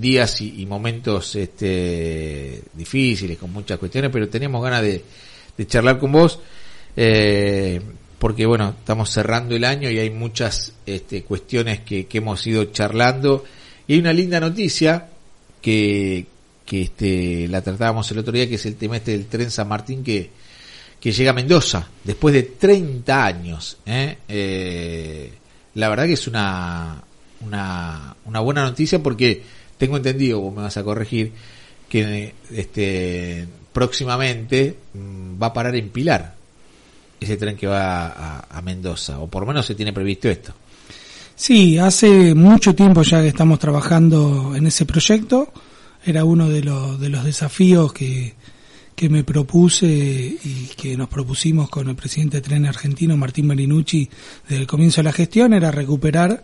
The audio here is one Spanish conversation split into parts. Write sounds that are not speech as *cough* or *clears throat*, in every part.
días y, momentos este, difíciles, con muchas cuestiones, pero teníamos ganas de, charlar con vos, eh, porque bueno, estamos cerrando el año y hay muchas este, cuestiones que, que hemos ido charlando. Y hay una linda noticia que, que este, la tratábamos el otro día, que es el tema este del tren San Martín que, que llega a Mendoza después de 30 años. ¿eh? Eh, la verdad que es una, una, una buena noticia porque tengo entendido, vos me vas a corregir, que este, próximamente mm, va a parar en Pilar ese tren que va a, Mendoza, o por lo menos se tiene previsto esto. Sí, hace mucho tiempo ya que estamos trabajando en ese proyecto. Era uno de, los de los desafíos que, que me propuse y que nos propusimos con el presidente de Tren Argentino, Martín Marinucci, desde el comienzo de la gestión, era recuperar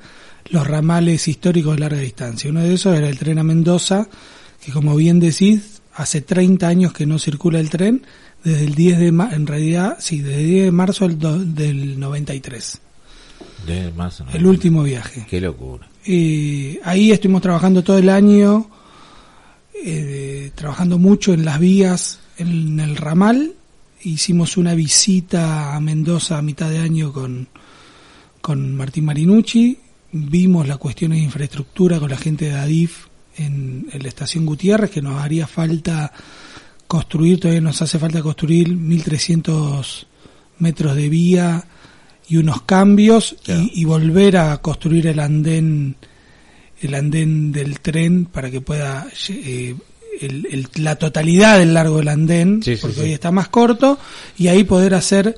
los ramales históricos de larga distancia. Uno de esos era el tren a Mendoza, que como bien decís, hace 30 años que no circula el tren, desde el 10 de marzo, en realidad, sí, desde el 10 de marzo del, del 93. Desde marzo, el último viaje. Qué locura. ahí estuvimos trabajando todo el año, eh, trabajando mucho en las vías, en el ramal. Hicimos una visita a Mendoza a mitad de año con, con Martín Marinucci vimos la cuestión de infraestructura con la gente de ADIF en, la estación Gutiérrez, que nos haría falta construir, todavía nos hace falta construir 1.300 metros de vía y unos cambios y, volver a construir el andén el andén del tren para que pueda eh, la totalidad del largo del andén porque hoy está más corto y ahí poder hacer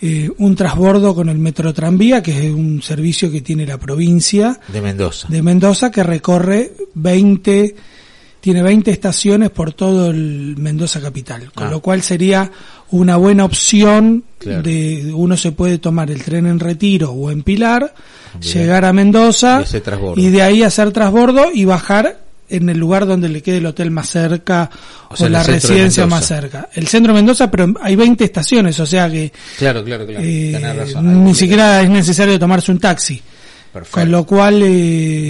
eh, un transbordo con el metro tranvía, que es un servicio que tiene la provincia de Mendoza, de Mendoza que recorre 20, tiene 20 estaciones por todo el Mendoza capital, con ah. lo cual sería una buena opción de uno se puede tomar el tren en Retiro o en Pilar, llegar a Mendoza y, y de ahí hacer transbordo y bajar en el lugar donde le quede el hotel más cerca o, la residencia más cerca. El centro de Mendoza, pero hay 20 estaciones, o sea que claro, claro, claro. Eh, ni siquiera es necesario tomarse un taxi. Con lo cual, eh,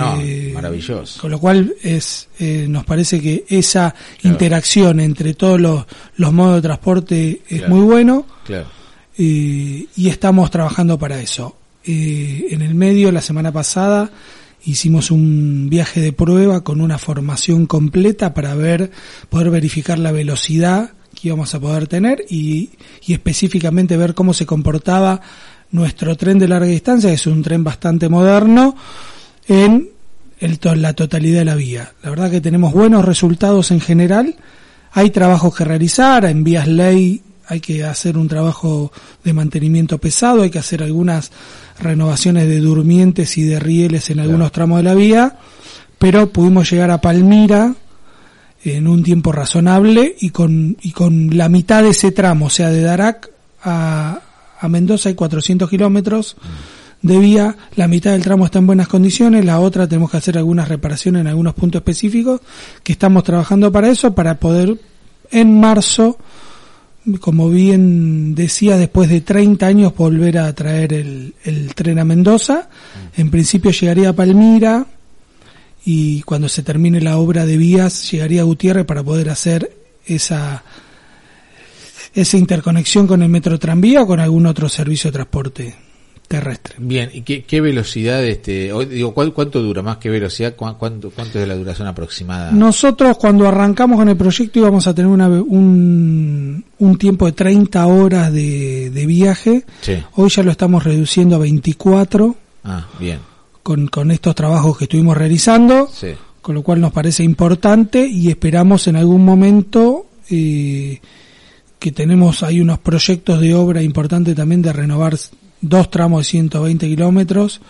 maravilloso. Con lo cual es, eh, nos parece que esa interacción entre todos los, los, modos de transporte es muy bueno. Claro. y estamos trabajando para eso. en el medio, la semana pasada, hicimos un viaje de prueba con una formación completa para ver, poder verificar la velocidad que íbamos a poder tener y, y específicamente ver cómo se comportaba nuestro tren de larga distancia, que es un tren bastante moderno, en el, la totalidad de la vía. La verdad que tenemos buenos resultados en general. Hay trabajos que realizar, en vías ley hay que hacer un trabajo de mantenimiento pesado, hay que hacer algunas renovaciones de durmientes y de rieles en algunos tramos de la vía, pero pudimos llegar a Palmira en un tiempo razonable y con, y con la mitad de ese tramo, o sea, de Darac a, a Mendoza hay 400 kilómetros de vía, la mitad del tramo está en buenas condiciones, la otra tenemos que hacer algunas reparaciones en algunos puntos específicos, que estamos trabajando para eso, para poder en marzo como bien decía, después de 30 años volver a traer el, tren a Mendoza. Mm. En principio llegaría a Palmira y cuando se termine la obra de vías llegaría a Gutiérrez para poder hacer esa esa interconexión con el metro tranvía o con algún otro servicio de transporte terrestre. Bien, ¿y qué, velocidad, este, digo, ¿cuánto, dura más que velocidad? ¿Cuánto, ¿Cuánto es la duración aproximada? Nosotros cuando arrancamos con el proyecto íbamos a tener una, un, un tiempo de 30 horas de, de viaje. Hoy ya lo estamos reduciendo a 24. Ah, bien. Con, con estos trabajos que estuvimos realizando. Sí. Con lo cual nos parece importante y esperamos en algún momento eh, que tenemos hay unos proyectos de obra importantes también de renovar dos tramos de 120 kilómetros,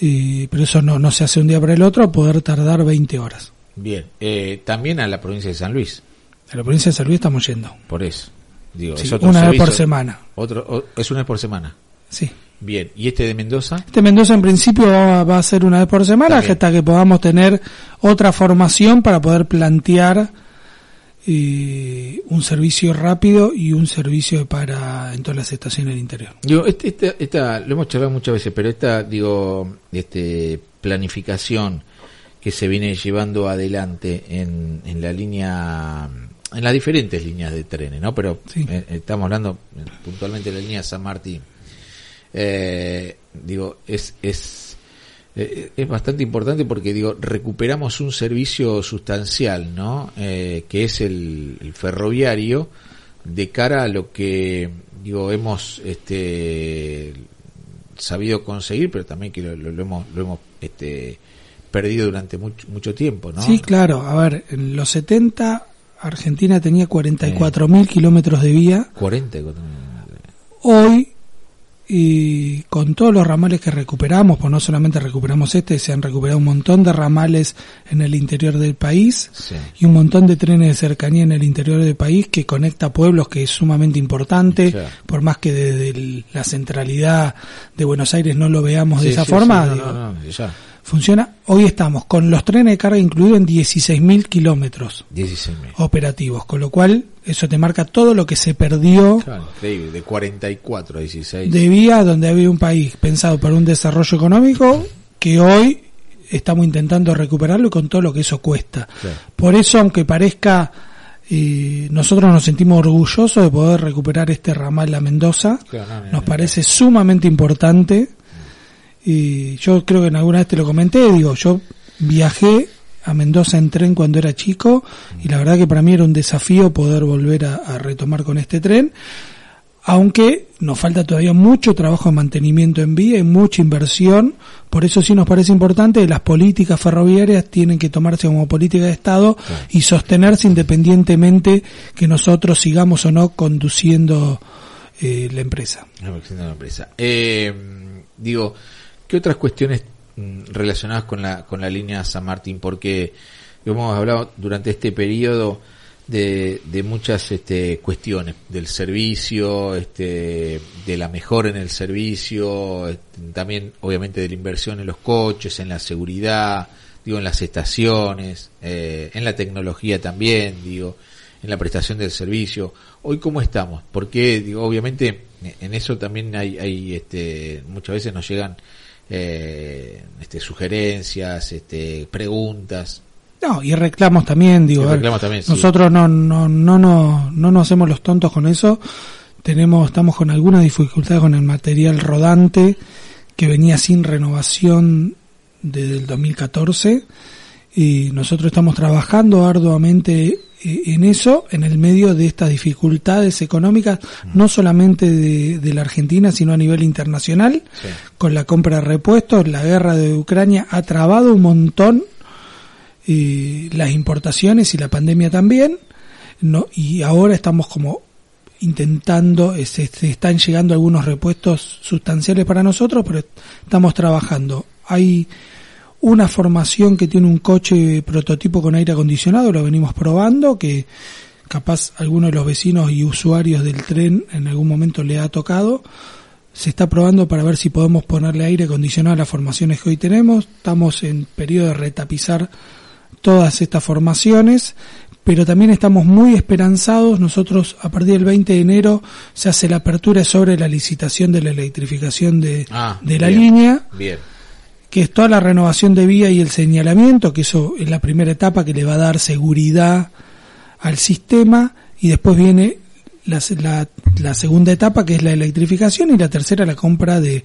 pero eso no, no se hace un día para el otro, poder tardar 20 horas. Bien, eh, también a la provincia de San Luis. A la provincia de San Luis estamos yendo. Por eso. Digo, una vez por semana. Otro, es una vez por semana. Sí. Bien, ¿y este de Mendoza? Este Mendoza en principio va, a ser una vez por semana hasta que podamos tener otra formación para poder plantear eh, un servicio rápido y un servicio para en todas las estaciones del interior. Digo, este, esta, lo hemos charlado muchas veces, pero esta, digo, este, planificación que se viene llevando adelante en, en la línea en las diferentes líneas de trenes, ¿no? Pero eh, estamos hablando puntualmente de la línea San Martín. Eh, digo, es, es, eh, es bastante importante porque, digo, recuperamos un servicio sustancial, ¿no? que es el, ferroviario de cara a lo que, digo, hemos este, sabido conseguir, pero también que lo, lo hemos, lo hemos este, perdido durante mucho, mucho tiempo, ¿no? Sí, claro. A ver, en los 70 Argentina tenía 44.000 mil kilómetros de vía. 44.000. Hoy, y con todos los ramales que recuperamos, pues no solamente recuperamos este, se han recuperado un montón de ramales en el interior del país y un montón de trenes de cercanía en el interior del país que conecta pueblos que es sumamente importante, por más que desde la centralidad de Buenos Aires no lo veamos de esa forma funciona. Hoy estamos con los trenes de carga incluidos en 16.000 kilómetros operativos, con lo cual eso te marca todo lo que se perdió. de 44 a 16. De vía donde había un país pensado para un desarrollo económico que hoy estamos intentando recuperarlo con todo lo que eso cuesta. Por eso, aunque parezca, eh, nosotros nos sentimos orgullosos de poder recuperar este ramal a Mendoza. nos parece sumamente importante y yo creo que en alguna vez te lo comenté, digo, yo viajé a Mendoza en tren cuando era chico y la verdad que para mí era un desafío poder volver a, retomar con este tren, aunque nos falta todavía mucho trabajo de mantenimiento en vía y mucha inversión, por eso sí nos parece importante que las políticas ferroviarias tienen que tomarse como política de Estado y sostenerse independientemente que nosotros sigamos o no conduciendo eh, la empresa. La empresa. Eh, digo, ¿Qué otras cuestiones mm, relacionadas con la, con la línea San Martín? Porque hemos hablado durante este periodo de, de muchas este, cuestiones, del servicio, este, de la mejora en el servicio, este, también obviamente de la inversión en los coches, en la seguridad, digo, en las estaciones, eh, en la tecnología también, digo, en la prestación del servicio. Hoy cómo estamos? Porque digo, obviamente en eso también hay, hay este, muchas veces nos llegan eh, este, sugerencias, este, preguntas. No, y reclamos también, digo, nosotros no, no, no, no, no nos hacemos los tontos con eso. Tenemos, estamos con alguna dificultad con el material rodante que venía sin renovación desde el 2014 y nosotros estamos trabajando arduamente en eso, en el medio de estas dificultades económicas, no solamente de, la Argentina, sino a nivel internacional, con la compra de repuestos, la guerra de Ucrania ha trabado un montón eh, las importaciones y la pandemia también, no, y ahora estamos como intentando, eh, se, se están llegando algunos repuestos sustanciales para nosotros, pero estamos trabajando. Hay una formación que tiene un coche prototipo con aire acondicionado, lo venimos probando, que capaz algunos de los vecinos y usuarios del tren en algún momento le ha tocado. Se está probando para ver si podemos ponerle aire acondicionado a las formaciones que hoy tenemos. Estamos en periodo de retapizar todas estas formaciones, pero también estamos muy esperanzados. Nosotros a partir del 20 de enero se hace la apertura sobre la licitación de la electrificación de, ah, de la línea. Bien que es toda la renovación de vía y el señalamiento, que eso es la primera etapa que le va a dar seguridad al sistema, y después viene la, la, segunda etapa que es la electrificación y la tercera la compra de,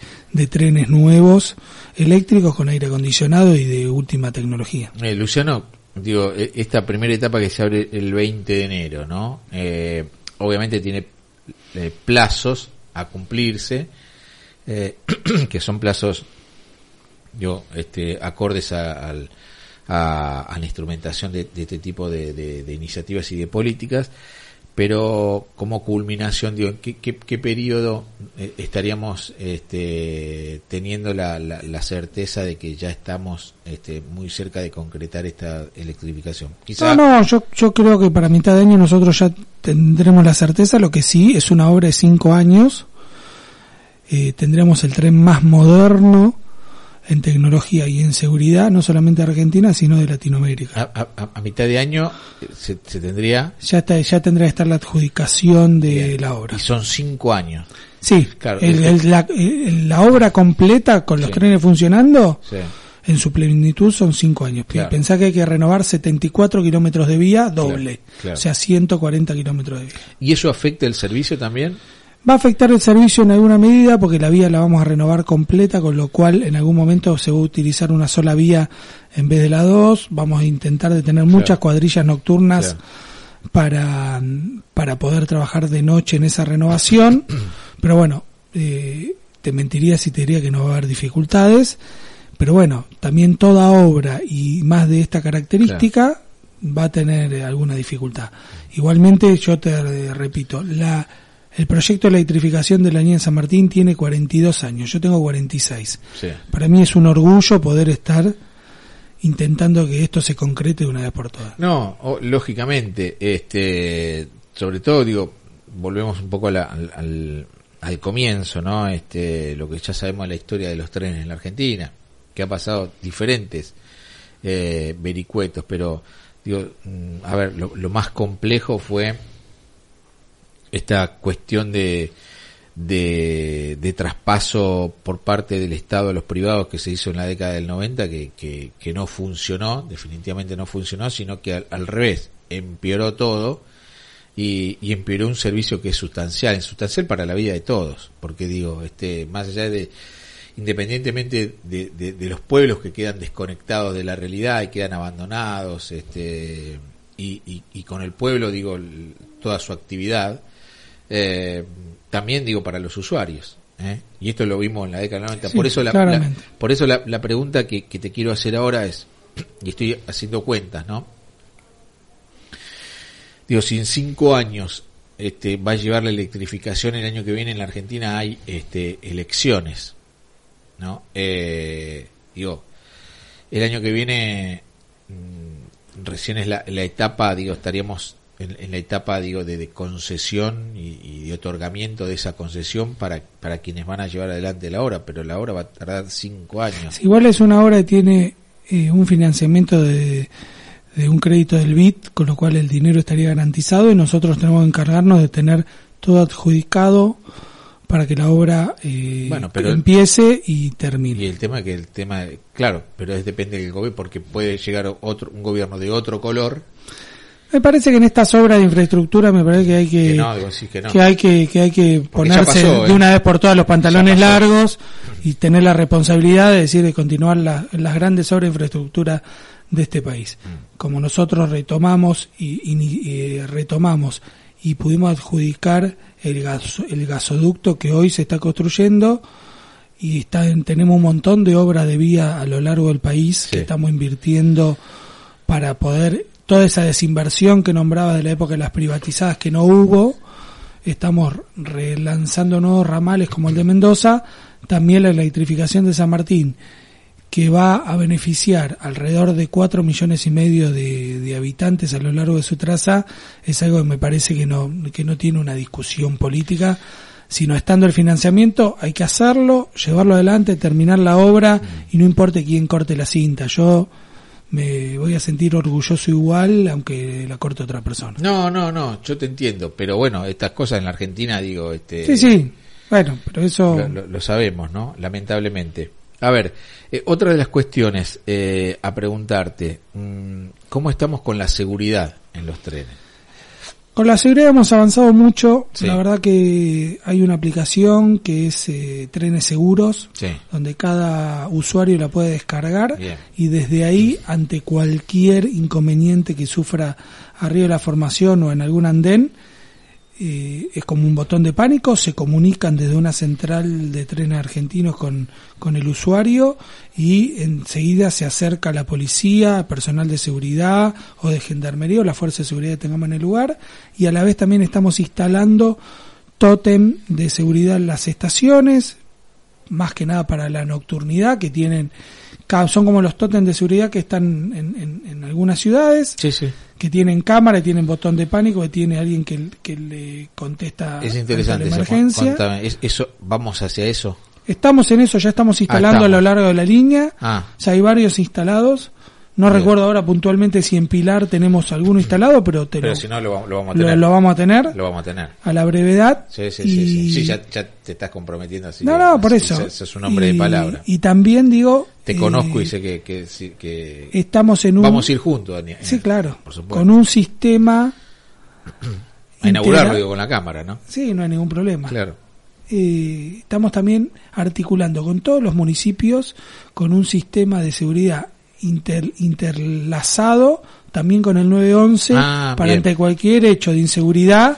trenes nuevos eléctricos con aire acondicionado y de última tecnología. Eh, Luciano, digo, e, esta primera etapa que se abre el 20 de enero, ¿no? Eh, obviamente tiene eh, plazos a cumplirse, *clears throat* que son plazos yo este, acordes a, a, la instrumentación de, este tipo de, iniciativas y de políticas, pero como culminación, digo, ¿qué, qué, periodo eh, estaríamos este, teniendo la, la, certeza de que ya estamos este, muy cerca de concretar esta electrificación? No, no, yo, yo creo que para mitad de año nosotros ya tendremos la certeza, lo que sí es una obra de cinco años, eh, tendremos el tren más moderno, en tecnología y en seguridad, no solamente de Argentina, sino de Latinoamérica. A, mitad de año eh, se, tendría... Ya, está, ya tendría que estar la adjudicación de la obra. Y son cinco años. Sí, claro, la, obra completa con los trenes funcionando en su plenitud son 5 años. Claro. Pensá que hay que renovar 74 kilómetros de vía doble, Claro, claro. o sea, 140 kilómetros de vía. ¿Y eso afecta el servicio también? Va a afectar el servicio en alguna medida porque la vía la vamos a renovar completa, con lo cual en algún momento se va a utilizar una sola vía en vez de la dos. Vamos a intentar de tener muchas cuadrillas nocturnas Claro. para, para poder trabajar de noche en esa renovación. *clears throat* Pero bueno, eh, te mentiría si te diría que no va a haber dificultades. Pero bueno, también toda obra y más de esta característica va a tener eh, alguna dificultad. Igualmente, yo te repito, la, el proyecto de electrificación de la línea de San Martín tiene 42 años, yo tengo 46. Sí. Para mí es un orgullo poder estar intentando que esto se concrete de una vez por todas. No, o- lógicamente, este, sobre todo digo, volvemos un poco a la- al, al, al comienzo, ¿no? Este, lo que ya sabemos de la historia de los trenes en la Argentina, que ha pasado diferentes eh, vericuetos, pero digo, mm, a ver, lo, lo más complejo fue esta cuestión de, de, de traspaso por parte del Estado a los privados que se hizo en la década del 90 que, que, que no funcionó, definitivamente no funcionó, sino que al, revés, empeoró todo y, y empeoró un servicio que es sustancial, es sustancial para la vida de todos, porque digo, este, más allá de, independientemente de, de, de los pueblos que quedan desconectados de la realidad y quedan abandonados, este, y, y, y con el pueblo, digo, toda su actividad, eh, también digo para los usuarios. ¿eh? Y esto lo vimos en la década del 90. Sí, por eso, la, por eso la, la pregunta que, que te quiero hacer ahora es, y estoy haciendo cuentas, ¿no? Digo, si en cinco años este, va a llevar la electrificación, el año que viene en la Argentina hay este, elecciones, ¿no? Eh, digo, el año que viene mm, recién es la, la etapa, digo, estaríamos en, en la etapa, digo, de, de concesión y, y de otorgamiento de esa concesión para, para quienes van a llevar adelante la obra, pero la obra va a tardar cinco años. Igual es una obra que tiene eh, un financiamiento de, de un crédito del BID, con lo cual el dinero estaría garantizado y nosotros tenemos que encargarnos de tener todo adjudicado para que la obra eh, Bueno, pero- empiece y termine. Y el tema que el tema, claro, pero es depende del gobierno, porque puede llegar otro, un gobierno de otro color, Me parece que en estas obras de infraestructura me parece que hay que, que no, digo, sí que no. que hay que, que hay que ponerse pasó, de ¿eh? una vez por todas los pantalones largos y tener la responsabilidad de decir de continuar la- las grandes obras de infraestructura de este país. Mm. Como nosotros retomamos y, y- y, eh, retomamos y pudimos adjudicar el, gaso- el gasoducto que hoy se está construyendo y está en- tenemos un montón de obras de vía a lo largo del país Sí. que estamos invirtiendo para poder toda esa desinversión que nombraba de la época de las privatizadas que no hubo, estamos relanzando nuevos ramales como el de Mendoza, también la electrificación de San Martín, que va a beneficiar alrededor de cuatro millones y medio de, de habitantes a lo largo de su traza, es algo que me parece que no, que no tiene una discusión política, sino estando el financiamiento, hay que hacerlo, llevarlo adelante, terminar la obra y no importe quién corte la cinta. Yo me voy a sentir orgulloso igual, aunque la corte otra persona. No, no, no, yo te entiendo, pero bueno, estas cosas en la Argentina, digo, este, Sí, sí, bueno, pero eso... lo, lo- lo sabemos, ¿no? Lamentablemente. A ver, eh, otra de las cuestiones eh, a preguntarte, mm, ¿cómo estamos con la seguridad en los trenes? Con la seguridad hemos avanzado mucho. Sí. La verdad que hay una aplicación que es eh, Trenes Seguros, Sí, donde cada usuario la puede descargar Bien. y desde ahí, ante cualquier inconveniente que sufra arriba de la formación o en algún andén, eh, es como un botón de pánico, se comunican desde una central de trenes argentinos con, con el usuario y enseguida se acerca la policía, personal de seguridad o de gendarmería o la fuerza de seguridad que tengamos en el lugar y a la vez también estamos instalando tótem de seguridad en las estaciones, más que nada para la nocturnidad que tienen son como los tótems de seguridad que están en, en- en algunas ciudades sí, sí. que tienen cámara y tienen botón de pánico que tiene alguien que, que le contesta Es ante interesante la eso. emergencia Contame, ¿es- eso, ¿Vamos hacia eso? estamos en eso ya estamos instalando a lo largo de la línea Ah, o sea, hay varios instalados No Bien. recuerdo ahora puntualmente si en Pilar tenemos alguno instalado, pero te Pero lo, si no, lo, vamos- lo vamos a lo- tener. lo vamos a tener Lo vamos a tener. a la brevedad. Sí, sí, y- sí. Sí, Sí, ya, ya te estás comprometiendo así. no, no, por eso. sos- un hombre y, de palabra. Y también digo... Te eh, conozco y sé que, que, que Estamos en un... vamos a ir juntos. Daniel. Sí, claro. Por supuesto. Con un sistema... a inaugurarlo, digo, con la cámara, ¿no? Sí, no hay ningún problema. Claro. eh, estamos también articulando con todos los municipios con un sistema de seguridad inter- interlazado también con el 911 Ah, para bien. ante cualquier hecho de inseguridad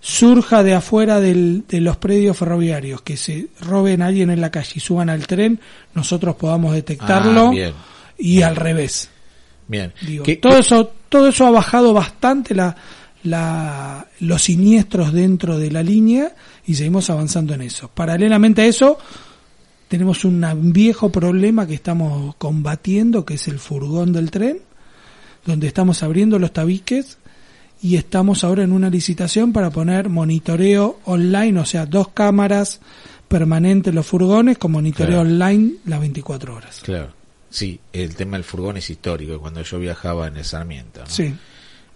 surja de afuera del- de los predios ferroviarios que se roben a alguien en la calle y suban al tren nosotros podamos detectarlo Ah, bien. y al revés Bien. Digo, ¿Qué- todo qué- eso todo eso ha bajado bastante la, la- los siniestros dentro de la línea y seguimos avanzando en eso. Paralelamente a eso, tenemos un viejo problema que estamos combatiendo, que es el furgón del tren, donde estamos abriendo los tabiques y estamos ahora en una licitación para poner monitoreo online, o sea, dos cámaras permanentes en los furgones con monitoreo Claro. online las 24 horas. Claro. Sí, el tema del furgón es histórico. Cuando yo viajaba en el Sarmiento, ¿no? Sí,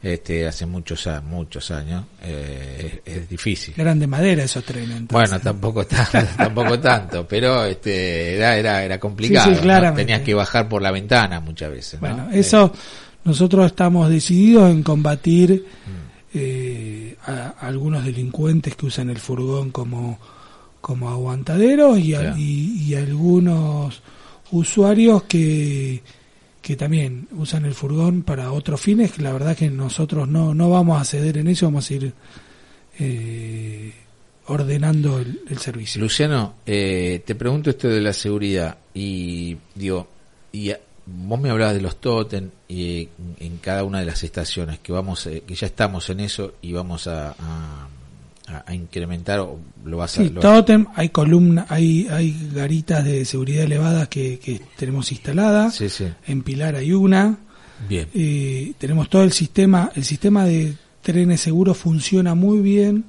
este, hace muchos, a- muchos años, eh, es, es difícil. eran de madera esos trenes. entonces. Bueno, tampoco *laughs* tanto, tampoco tanto, pero este, era, era, era complicado. Sí, sí. Tenías que bajar por la ventana muchas veces. ¿no? Bueno, Eh, eso nosotros estamos decididos en combatir Mm. eh, a, a algunos delincuentes que usan el furgón como, como aguantaderos y, a- Claro. y, y algunos usuarios que, que también usan el furgón para otros fines, que la verdad que nosotros no, no vamos a ceder en eso, vamos a ir eh, ordenando el, servicio. Luciano, eh, te pregunto esto de la seguridad y digo, y vos me hablabas de los totem y en cada una de las estaciones que vamos, eh, que ya estamos en eso y vamos a, a- a incrementar o lo vas a, Sí, lo- tótem, hay columnas, hay, hay garitas de seguridad elevadas que, que tenemos instaladas. sí, sí, En Pilar hay una. bien, Eh, tenemos todo el sistema, el sistema de trenes seguros funciona muy bien.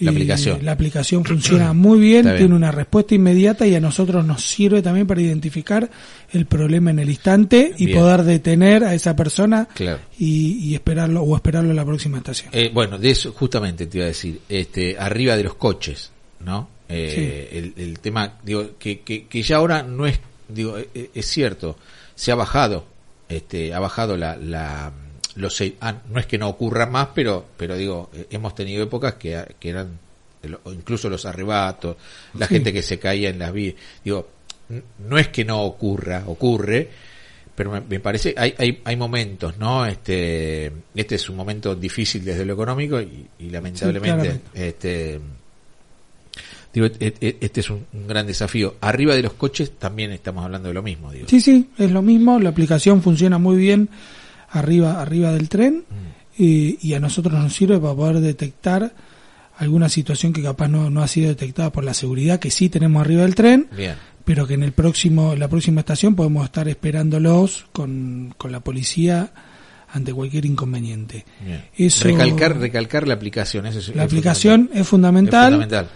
La aplicación. La aplicación funciona muy bien, tiene una respuesta inmediata y a nosotros nos sirve también para identificar el problema en el instante y Bien. poder detener a esa persona claro. y, y esperarlo o esperarlo en la próxima estación. Eh, bueno, de eso justamente te iba a decir, este, arriba de los coches, ¿no? Eh, el, el tema, digo, que, que, que ya ahora no es, digo, eh, es cierto, se ha bajado, este, ha bajado la, la los seis- ah, no es que no ocurra más, pero, pero digo, eh, hemos tenido épocas que, que eran, incluso los arrebatos, la Sí. gente que se caía en las vías, digo, no es que no ocurra, ocurre, pero me, me parece hay, hay hay momentos no este este es un momento difícil desde lo económico y, y lamentablemente este digo e- e- este es un, un gran desafío. Arriba de los coches también estamos hablando de lo mismo digo. Sí, sí, es lo mismo, la aplicación funciona muy bien arriba, arriba del tren Mm. y a nosotros nos sirve para poder detectar alguna situación que capaz no, no ha sido detectada por la seguridad que sí tenemos arriba del tren, bien pero que en el próximo, en la próxima estación podemos estar esperándolos con, con la policía ante cualquier inconveniente. Eso- recalcar recalcar la aplicación eso es, La es aplicación es fundamental. Es fundamental.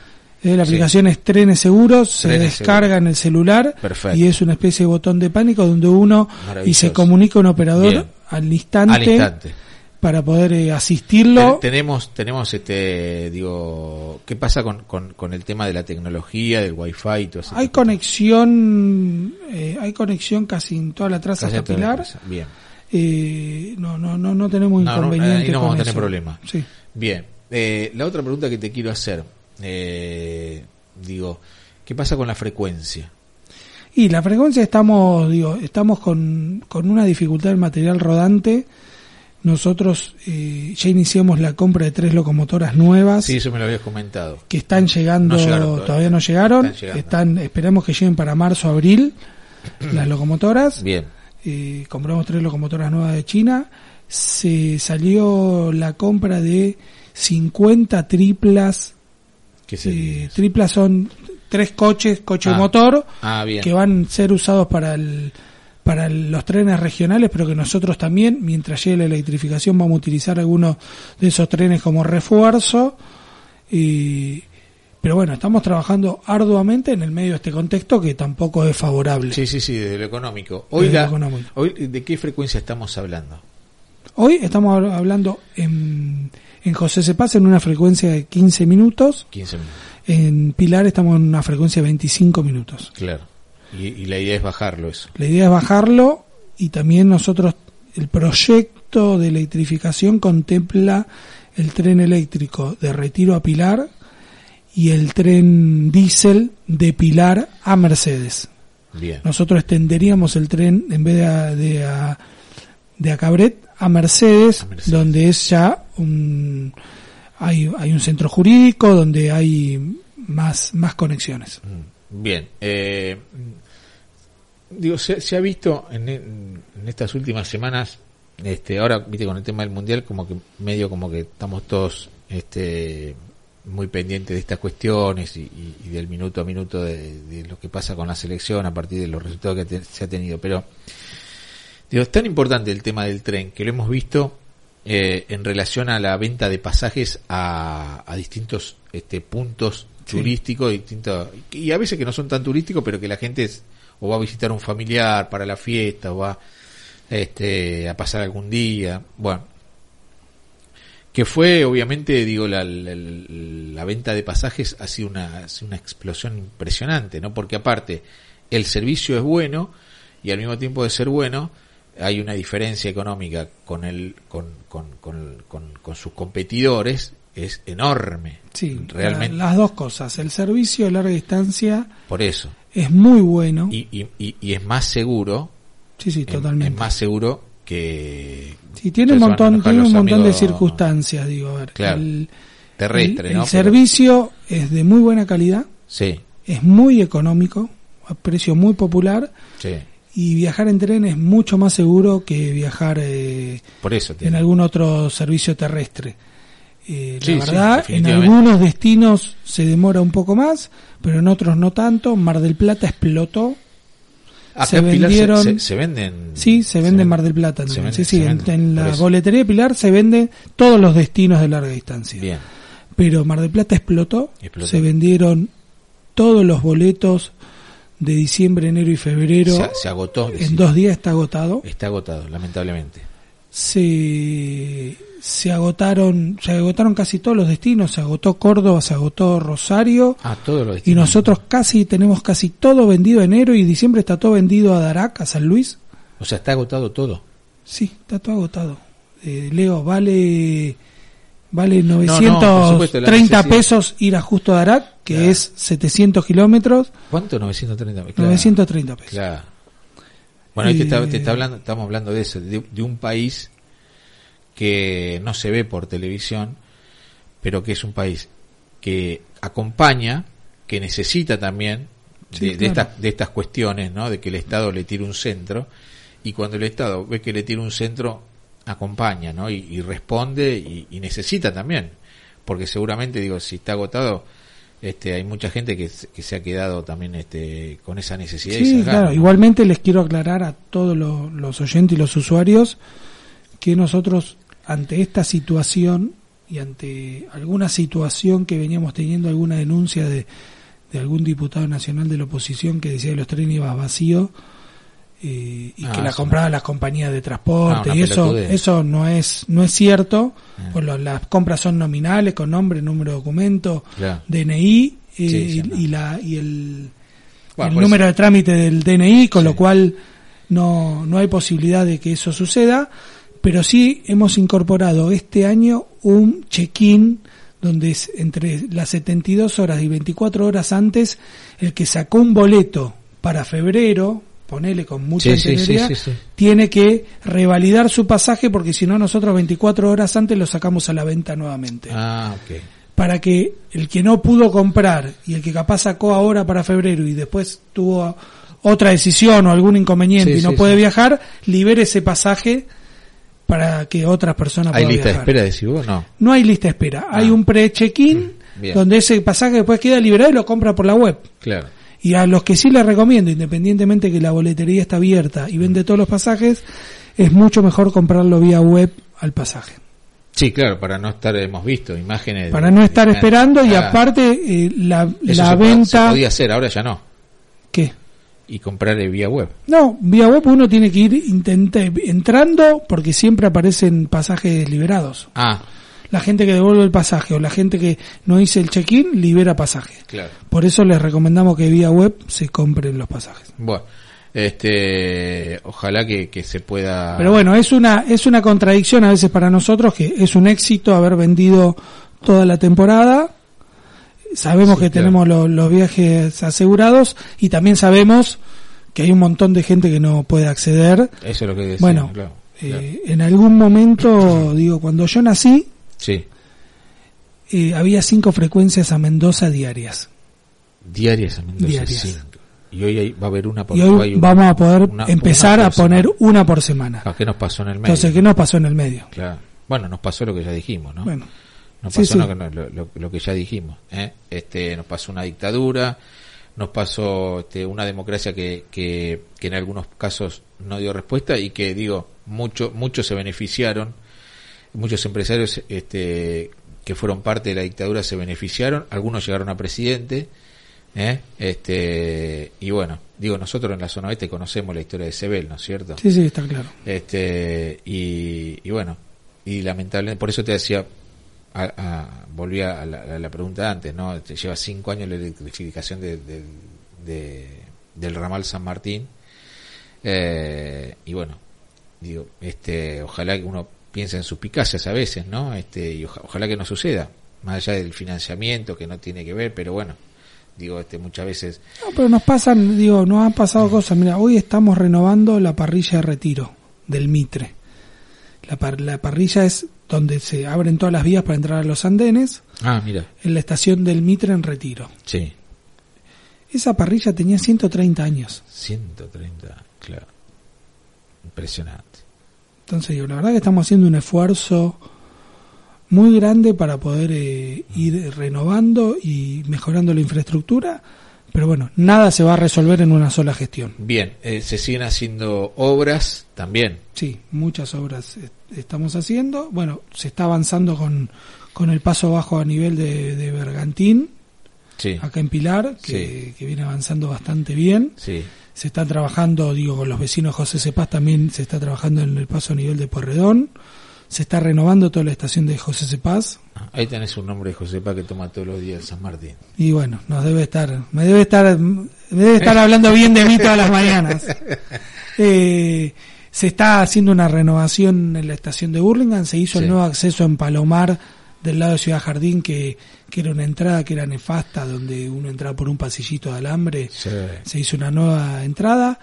Eh, la Sí. aplicación es Trenes Seguros, se descarga en el celular Perfecto. y es una especie de botón de pánico donde uno y se comunica un operador Bien. Al instante, al instante para poder eh, asistirlo. Ten- tenemos tenemos este digo qué pasa con, con, con el tema de la tecnología del wifi y todo eso Hay conexión, eh, hay conexión casi en toda la traza Casi la capilar. bien Eh, no, no, no, no tenemos No, no, inconveniente ahí no con vamos a tener eso. problema. Sí. Bien, eh, la otra pregunta que te quiero hacer, eh, digo, ¿qué pasa con la frecuencia? Y la frecuencia estamos, digo, estamos con, con una dificultad del material rodante. Nosotros eh, ya iniciamos la compra de tres locomotoras nuevas Sí, eso me lo habías comentado. que están llegando, No todavía. todavía. no llegaron. Están esperamos que lleguen para marzo, abril *clears throat* las locomotoras. Bien, Eh, compramos tres locomotoras nuevas de China. Se salió la compra de 50 triplas. ¿qué Eh, triplas son tres coches, coche Ah, motor, Ah, que van a ser usados para el para el- los trenes regionales, pero que nosotros también, mientras llegue la electrificación, vamos a utilizar algunos de esos trenes como refuerzo. Y pero bueno, estamos trabajando arduamente en el medio de este contexto que tampoco es favorable. Sí, sí, sí, de lo económico. Hoy, lo económico. hoy ¿de qué frecuencia estamos hablando? Hoy estamos hab- hablando en, en José Cepaz en una frecuencia de 15 minutos, 15 minutos. En Pilar estamos en una frecuencia de 25 minutos. Claro. Y, y la idea es bajarlo eso. La idea es bajarlo y también nosotros, el proyecto de electrificación contempla el tren eléctrico de Retiro a Pilar y el tren diésel de Pilar a Mercedes. Bien. Nosotros extenderíamos el tren en vez de a, de a, de a Cabret a Mercedes, A Mercedes. donde es ya un hay, hay un centro jurídico donde hay más más conexiones. Mm, Bien. Eh, digo, se, se ha visto en, en estas últimas semanas, este, ahora, viste, con el tema del mundial, como que medio como que estamos todos, este, muy pendientes de estas cuestiones y, del minuto a minuto de, de lo que pasa con la selección a partir de los resultados que te- se ha tenido. Pero, digo, es tan importante el tema del tren que lo hemos visto eh, en relación a la venta de pasajes a, a distintos este, puntos Sí. turísticos, distintos, y a veces que no son tan turísticos, pero que la gente es- o va a visitar un familiar para la fiesta, o va este, a pasar algún día. Bueno, que fue obviamente digo la, la, la venta de pasajes ha sido una, ha sido una explosión impresionante no porque aparte el servicio es bueno y al mismo tiempo de ser bueno hay una diferencia económica con el con, con, con, con, con sus competidores es enorme Sí, realmente la- las dos cosas. El servicio de larga distancia por eso es muy bueno. y, y, y, y es más seguro sí, sí, totalmente. es más seguro que Sí, tiene un montón, tiene un montón de circunstancias, digo, a ver. Claro. El, terrestre el- no el Pero- servicio es de muy buena calidad, sí es muy económico, a precio muy popular sí y viajar en tren es mucho más seguro que viajar eh, por eso en algún otro servicio terrestre. Eh, Sí, la sí, verdad, en algunos destinos se demora un poco más, pero en otros no tanto. Mar del Plata explotó. Acá se vendieron- se, se venden. Sí, se vende en Mar del Plata. vende- sí, sí, en, vende, la eso. boletería de Pilar se venden todos los destinos de larga distancia. Bien. Pero Mar del Plata explotó, Explotó. se vendieron todos los boletos de diciembre, enero y febrero. Se, se agotó. en dos días está agotado. Está agotado, lamentablemente. Se, se agotaron, se agotaron casi todos los destinos. Se agotó Córdoba, se agotó Rosario. Ah, todo lo Y nosotros casi tenemos casi todo vendido enero y diciembre está todo vendido a Darac, a San Luis. O sea, está agotado todo. Sí, está todo agotado. Eh, Leo, vale vale no, por supuesto, la 930 necesidad. pesos ir a Justo Darac, que Claro. es 700 kilómetros, ¿Cuánto? 930. Claro. 930 pesos. Claro. Bueno, ahí te, está, te Eh, está hablando, estamos hablando de eso, de, de un país que no se ve por televisión, pero que es un país que acompaña, que necesita también de, Sí, de estas, de estas cuestiones, ¿no? De que el Estado le tire un centro, y cuando el Estado ve que le tira un centro, acompaña, ¿no? Y, y responde y, y necesita también, porque seguramente, digo, si está agotado, este, hay mucha gente que, se- que se ha quedado también este, con esa necesidad. y Sí, esas claro. Igualmente les quiero aclarar a todos los, los oyentes y los usuarios que nosotros ante esta situación y ante alguna situación que veníamos teniendo, alguna denuncia de, de algún diputado nacional de la oposición que decía que los trenes iban vacíos eh, y Ah, que la sí. compraban las compañías de transporte Ah, y eso eso no es no es cierto Ah. pues lo- las compras son nominales con nombre número de documento Claro. DNI eh, Sí, sí, y, no. y la y el Bueno, el por número de trámite del DNI, con Sí. lo cual no, no hay posibilidad de que eso suceda, pero sí hemos incorporado este año un check-in donde es entre las 72 horas y 24 horas antes el que sacó un boleto para febrero, ponele con mucha Sí, tiene que revalidar su pasaje porque si no nosotros 24 horas antes lo sacamos a la venta nuevamente Ah, ok. para que el que no pudo comprar y el que capaz sacó ahora para febrero y después tuvo otra decisión o algún inconveniente y no puede viajar, libere ese pasaje para que otras personas ¿Hay puedan lista de viajar. espera, decís vos? No. No hay lista de espera, hay Ah. un pre-check-in Bien. donde ese pasaje después queda liberado y lo compra por la web. Claro. Y a los que sí les recomiendo, independientemente que la boletería está abierta y vende todos los pasajes, es mucho mejor comprarlo vía web al pasaje. Sí, claro, para no estar, hemos visto imágenes. Para no estar esperando y Ah, aparte eh, la, eso la se, po- se venta... podía hacer, ahora ya no. ¿Qué? Y comprar eh, vía web. No, vía web uno tiene que ir intente, entrando porque siempre aparecen pasajes liberados. Ah, La gente que devuelve el pasaje o la gente que no hizo el check-in libera pasaje. claro. Por eso les recomendamos que vía web se compren los pasajes. Bueno, este, ojalá que, que se pueda. Pero bueno, es una es una contradicción a veces para nosotros que es un éxito haber vendido toda la temporada. Sabemos Sí, que claro. tenemos lo- los viajes asegurados y también sabemos que hay un montón de gente que no puede acceder. Eso es lo que decía. Bueno, claro, Eh, en algún momento, digo, cuando yo nací, Sí, eh, había cinco frecuencias a Mendoza diarias. diarias a Mendoza, Diarias. cinco. Y hoy hay- va a haber una por Y hay hoy una- vamos a poder una- empezar a poner semana. una por semana. Ah, ¿Qué nos pasó en el medio? Entonces, ¿qué nos pasó en el medio? Claro. Bueno, nos pasó lo que ya dijimos, ¿no? Bueno, Nos pasó sí. Lo, que, no- lo- lo- lo que ya dijimos. ¿eh? Este, nos pasó una dictadura, nos pasó este, una democracia que, que, que en algunos casos no dio respuesta y que, digo, mucho, muchos se beneficiaron, muchos empresarios este, que fueron parte de la dictadura se beneficiaron, algunos llegaron a presidente. ¿eh? Este, y bueno, digo, nosotros en la zona oeste conocemos la historia de Sebel, ¿no es cierto? sí, sí, está claro. este y, y bueno y lamentablemente por eso te decía a, a- volví a la, a la pregunta antes no Te lleva cinco años la electrificación de, de- de- del ramal San Martín Eh, y bueno digo este ojalá que uno piense en suspicacias a veces no este y oja- ojalá que no suceda más allá del financiamiento que no tiene que ver pero bueno digo este muchas veces No, pero nos pasan, digo, nos han pasado cosas. Mira, hoy estamos renovando la parrilla de retiro del Mitre. La, par- la parrilla es donde se abren todas las vías para entrar a los andenes, ah mira en la estación del Mitre en retiro. sí Esa parrilla tenía 130 años. 130 claro impresionante Entonces, digo, la verdad que estamos haciendo un esfuerzo muy grande para poder eh, ir renovando y mejorando la infraestructura, pero bueno, nada se va a resolver en una sola gestión. Bien, eh, se siguen haciendo obras también. Sí, muchas obras estamos haciendo. Bueno, se está avanzando con, con el paso bajo a nivel de, de Bergantín, Sí, acá en Pilar, que, que viene avanzando bastante bien. sí, Se está trabajando, digo, con los vecinos José Cepaz también se está trabajando en el paso a nivel de Porredón. Se está renovando toda la estación de José Cepaz. Ah, Ahí tenés un nombre de Josepa que toma todos los días San Martín. Y bueno, nos debe estar, me debe estar, me debe estar hablando bien de mí todas las mañanas. *laughs* Eh, se está haciendo una renovación en la estación de Burlingame, se hizo Sí. el nuevo acceso en Palomar del lado de Ciudad Jardín, que, que era una entrada que era nefasta, donde uno entraba por un pasillito de alambre, Sí. se hizo una nueva entrada.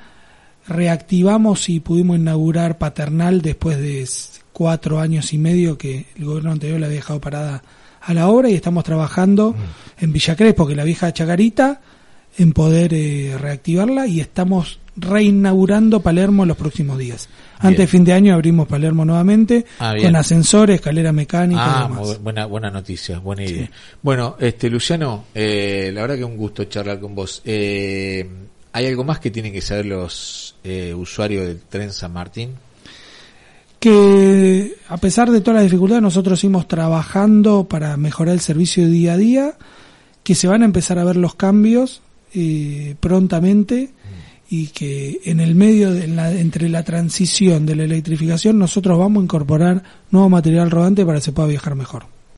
Reactivamos y pudimos inaugurar Paternal después de cuatro años y medio que el gobierno anterior la había dejado parada a la obra y estamos trabajando en Villa Crespo, que es la vieja Chacarita, en poder eh, reactivarla y estamos reinaugurando Palermo los próximos días. Antes de fin de año abrimos Palermo nuevamente Ah, con ascensores, escalera mecánica y Ah, demás. muy buena, buena noticia, buena idea. Bueno, este Luciano, eh, la verdad que un gusto charlar con vos. Eh, ¿Hay algo más que tienen que saber los eh, usuarios del tren San Martín? que a pesar de todas las dificultades nosotros seguimos trabajando para mejorar el servicio día a día, que se van a empezar a ver los cambios eh, prontamente y que en el medio de la, entre la transición de la electrificación nosotros vamos a incorporar nuevo material rodante para que se pueda viajar mejor.